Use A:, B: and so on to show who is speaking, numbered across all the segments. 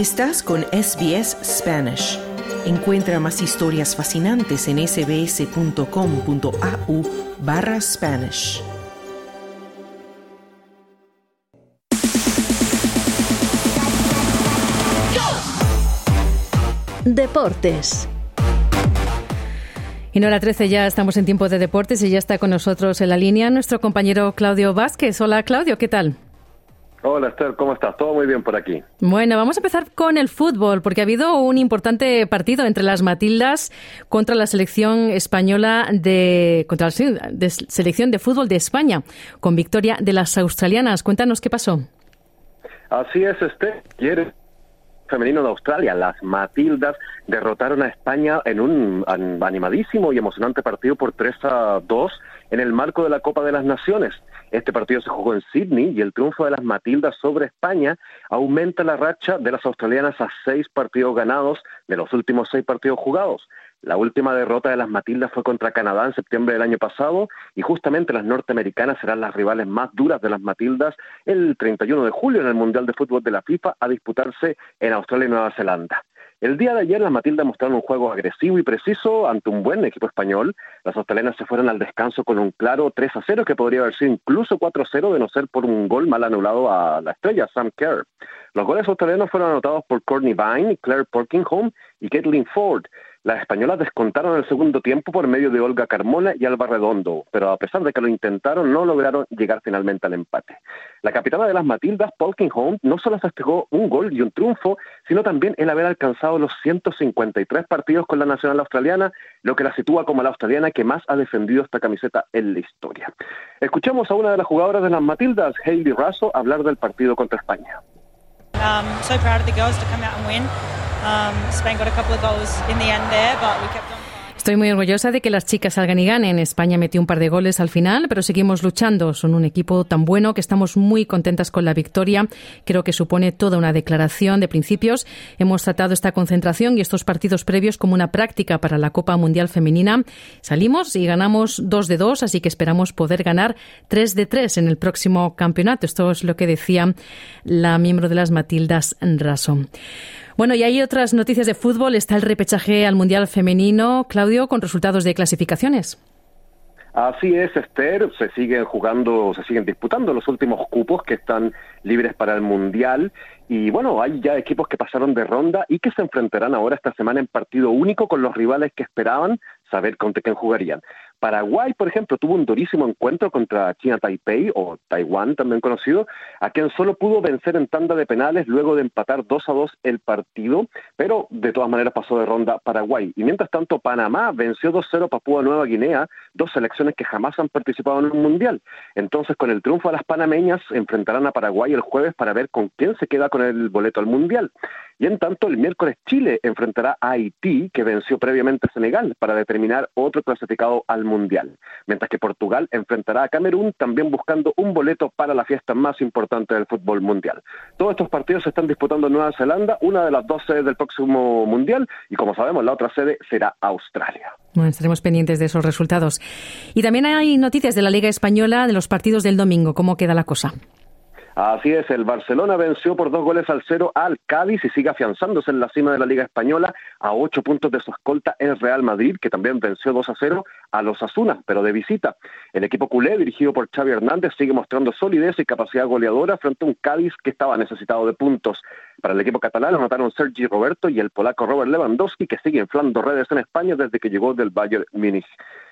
A: Estás con SBS Spanish. Encuentra más historias fascinantes en sbs.com.au barra Spanish.
B: Deportes.
C: Y no a la 13 ya estamos en tiempo de deportes y ya está con nosotros en la línea nuestro compañero Claudio Vázquez. Hola Claudio, ¿qué tal?
D: Hola Esther, ¿cómo estás? Todo muy bien por aquí.
C: Bueno, vamos a empezar con el fútbol, porque ha habido un importante partido entre las Matildas contra la selección española de contra la selección de fútbol de España, con victoria de las australianas. Cuéntanos qué pasó.
D: Así es, Esther. ¿Quieres? Femenino de Australia, las Matildas, derrotaron a España en un animadísimo y emocionante partido por 3 a 2 en el marco de la Copa de las Naciones. Este partido se jugó en Sydney y el triunfo de las Matildas sobre España aumenta la racha de las australianas a seis partidos ganados de los últimos seis partidos jugados. La última derrota de las Matildas fue contra Canadá en septiembre del año pasado y justamente las norteamericanas serán las rivales más duras de las Matildas el 31 de julio en el Mundial de Fútbol de la FIFA a disputarse en Australia y Nueva Zelanda. El día de ayer las Matildas mostraron un juego agresivo y preciso ante un buen equipo español. Las australianas se fueron al descanso con un claro 3 a 0 que podría haber sido incluso 4 a 0 de no ser por un gol mal anulado a la estrella Sam Kerr. Los goles australianos fueron anotados por Courtney Vine, Claire Porkingham y Caitlin Ford. Las españolas descontaron el segundo tiempo por medio de Olga Carmona y Alba Redondo, pero a pesar de que lo intentaron, no lograron llegar finalmente al empate. La capitana de las Matildas, Polkingham, no solo festejó un gol y un triunfo, sino también el haber alcanzado los 153 partidos con la nacional australiana, lo que la sitúa como la australiana que más ha defendido esta camiseta en la historia. Escuchamos a una de las jugadoras de las Matildas, Hailey Raso, hablar del partido contra España.
E: Um, so proud of the girls to come out and win. Um.
C: Estoy muy orgullosa de que las chicas salgan y ganen. España metió un par de goles al final, pero seguimos luchando. Son un equipo tan bueno que estamos muy contentas con la victoria. Creo que supone toda una declaración de principios. Hemos tratado esta concentración y estos partidos previos como una práctica para la Copa Mundial Femenina. Salimos y ganamos dos de dos, así que esperamos poder ganar tres de tres en el próximo campeonato. Esto es lo que decía la miembro de las Matildas Raso. Bueno, y hay otras noticias de fútbol. Está el repechaje al Mundial Femenino, Claudio, con resultados de clasificaciones.
D: Así es, Esther, se siguen jugando, se siguen disputando los últimos cupos que están libres para el Mundial y bueno, hay ya equipos que pasaron de ronda y que se enfrentarán ahora esta semana en partido único con los rivales que esperaban saber contra quién jugarían. Paraguay, por ejemplo, tuvo un durísimo encuentro contra China Taipei, o Taiwán también conocido, a quien solo pudo vencer en tanda de penales luego de empatar 2 a 2 el partido, pero de todas maneras pasó de ronda Paraguay. Y mientras tanto, Panamá venció 2-0 Papúa Nueva Guinea, dos selecciones que jamás han participado en un mundial. Entonces, con el triunfo de las panameñas, enfrentarán a Paraguay el jueves para ver con quién se queda con el boleto al mundial. Y en tanto, el miércoles Chile enfrentará a Haití, que venció previamente a Senegal, para determinar otro clasificado al Mundial. Mientras que Portugal enfrentará a Camerún, también buscando un boleto para la fiesta más importante del fútbol mundial. Todos estos partidos se están disputando en Nueva Zelanda, una de las dos sedes del próximo Mundial, y como sabemos, la otra sede será Australia.
C: Bueno, estaremos pendientes de esos resultados. Y también hay noticias de la Liga Española de los partidos del domingo. ¿Cómo queda la cosa?
D: Así es, el Barcelona venció por dos goles al cero al Cádiz y sigue afianzándose en la cima de la Liga Española a ocho puntos de su escolta el Real Madrid, que también venció 2 a 0 a los Asuna, pero de visita. El equipo culé, dirigido por Xavi Hernández, sigue mostrando solidez y capacidad goleadora frente a un Cádiz que estaba necesitado de puntos. Para el equipo catalán anotaron Sergi Roberto y el polaco Robert Lewandowski, que sigue inflando redes en España desde que llegó del Bayern Múnich.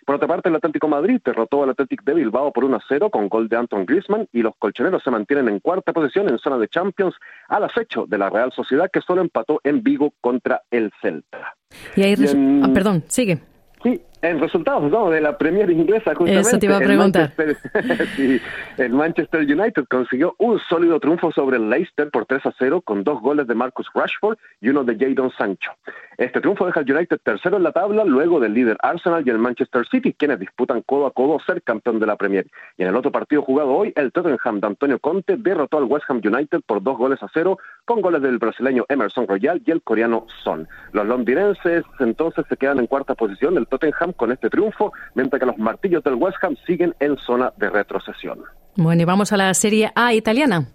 D: Por otra parte, el Atlético Madrid derrotó al Atlético de Bilbao por 1 a 0 con gol de Anton Griezmann y los colchoneros se mantienen en cuarta posición en zona de Champions al acecho de la Real Sociedad que solo empató en Vigo contra el Celta.
C: Y ahí ah, perdón, sigue.
D: Sí, en resultados ¿no? de la Premier inglesa, justamente.
C: Eso te iba a preguntar.
D: El Manchester, el Manchester United consiguió un sólido triunfo sobre el Leicester por 3 a 0 con dos goles de Marcus Rashford y uno de Jadon Sancho. Este triunfo deja al United tercero en la tabla, luego del líder Arsenal y el Manchester City, quienes disputan codo a codo ser campeón de la Premier. Y en el otro partido jugado hoy, el Tottenham de Antonio Conte derrotó al West Ham United por dos goles a cero, con goles del brasileño Emerson Royal y el coreano Son. Los londinenses entonces se quedan en cuarta posición, el Tottenham con este triunfo, mientras que los martillos del West Ham siguen en zona de retrocesión.
C: Bueno, y vamos a la Serie A italiana.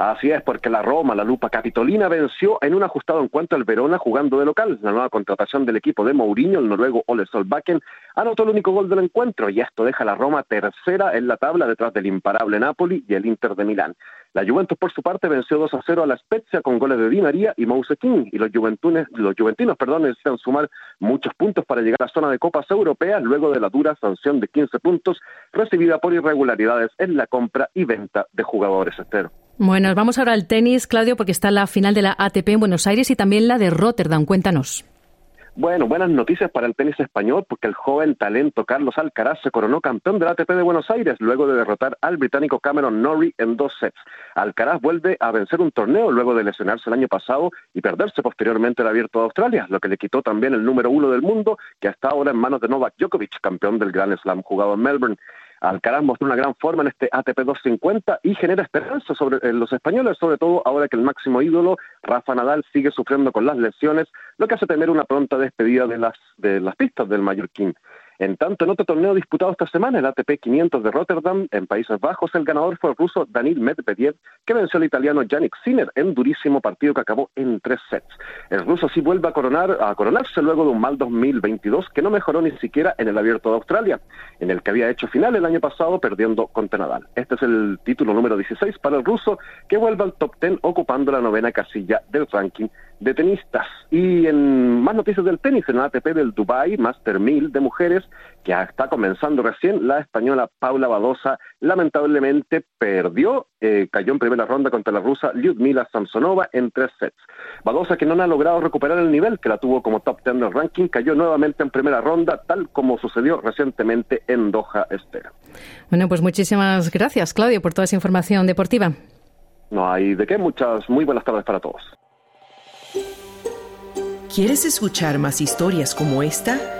D: Así es, porque la Roma, la Lupa Capitolina, venció en un ajustado encuentro al Verona jugando de local. La nueva contratación del equipo de Mourinho, el noruego Ole Solbakken, anotó el único gol del encuentro y esto deja a la Roma tercera en la tabla detrás del imparable Napoli y el Inter de Milán. La Juventus, por su parte, venció 2 a 0 a la Spezia con goles de Di María y Mouse King, y los, los juventinos perdón, necesitan sumar muchos puntos para llegar a la zona de Copas Europeas luego de la dura sanción de 15 puntos recibida por irregularidades en la compra y venta de jugadores. Estero.
C: Bueno, vamos ahora al tenis, Claudio, porque está la final de la ATP en Buenos Aires y también la de Rotterdam. Cuéntanos.
D: Bueno, buenas noticias para el tenis español porque el joven talento Carlos Alcaraz se coronó campeón del ATP de Buenos Aires luego de derrotar al británico Cameron Norrie en dos sets. Alcaraz vuelve a vencer un torneo luego de lesionarse el año pasado y perderse posteriormente el Abierto de Australia, lo que le quitó también el número uno del mundo que está ahora en manos de Novak Djokovic, campeón del Grand Slam jugado en Melbourne. Alcaraz mostró una gran forma en este ATP 250 y genera esperanza sobre los españoles, sobre todo ahora que el máximo ídolo, Rafa Nadal, sigue sufriendo con las lesiones, lo que hace temer una pronta despedida de las, de las pistas del Mallorquín. En tanto, en otro torneo disputado esta semana, el ATP 500 de Rotterdam, en Países Bajos, el ganador fue el ruso Danil Medvedev, que venció al italiano Yannick Sinner en durísimo partido que acabó en tres sets. El ruso sí vuelve a, coronar, a coronarse luego de un mal 2022 que no mejoró ni siquiera en el Abierto de Australia, en el que había hecho final el año pasado perdiendo contra Nadal. Este es el título número 16 para el ruso, que vuelve al top 10 ocupando la novena casilla del ranking de tenistas. Y en más noticias del tenis, en el ATP del Dubai Master 1000 de mujeres, que está comenzando recién, la española Paula Badosa lamentablemente perdió, eh, cayó en primera ronda contra la rusa Lyudmila Samsonova en tres sets. Badosa, que no ha logrado recuperar el nivel que la tuvo como top 10 del ranking, cayó nuevamente en primera ronda, tal como sucedió recientemente en Doha Estera.
C: Bueno, pues muchísimas gracias, Claudio, por toda esa información deportiva.
D: No hay de qué, muchas muy buenas tardes para todos.
A: ¿Quieres escuchar más historias como esta?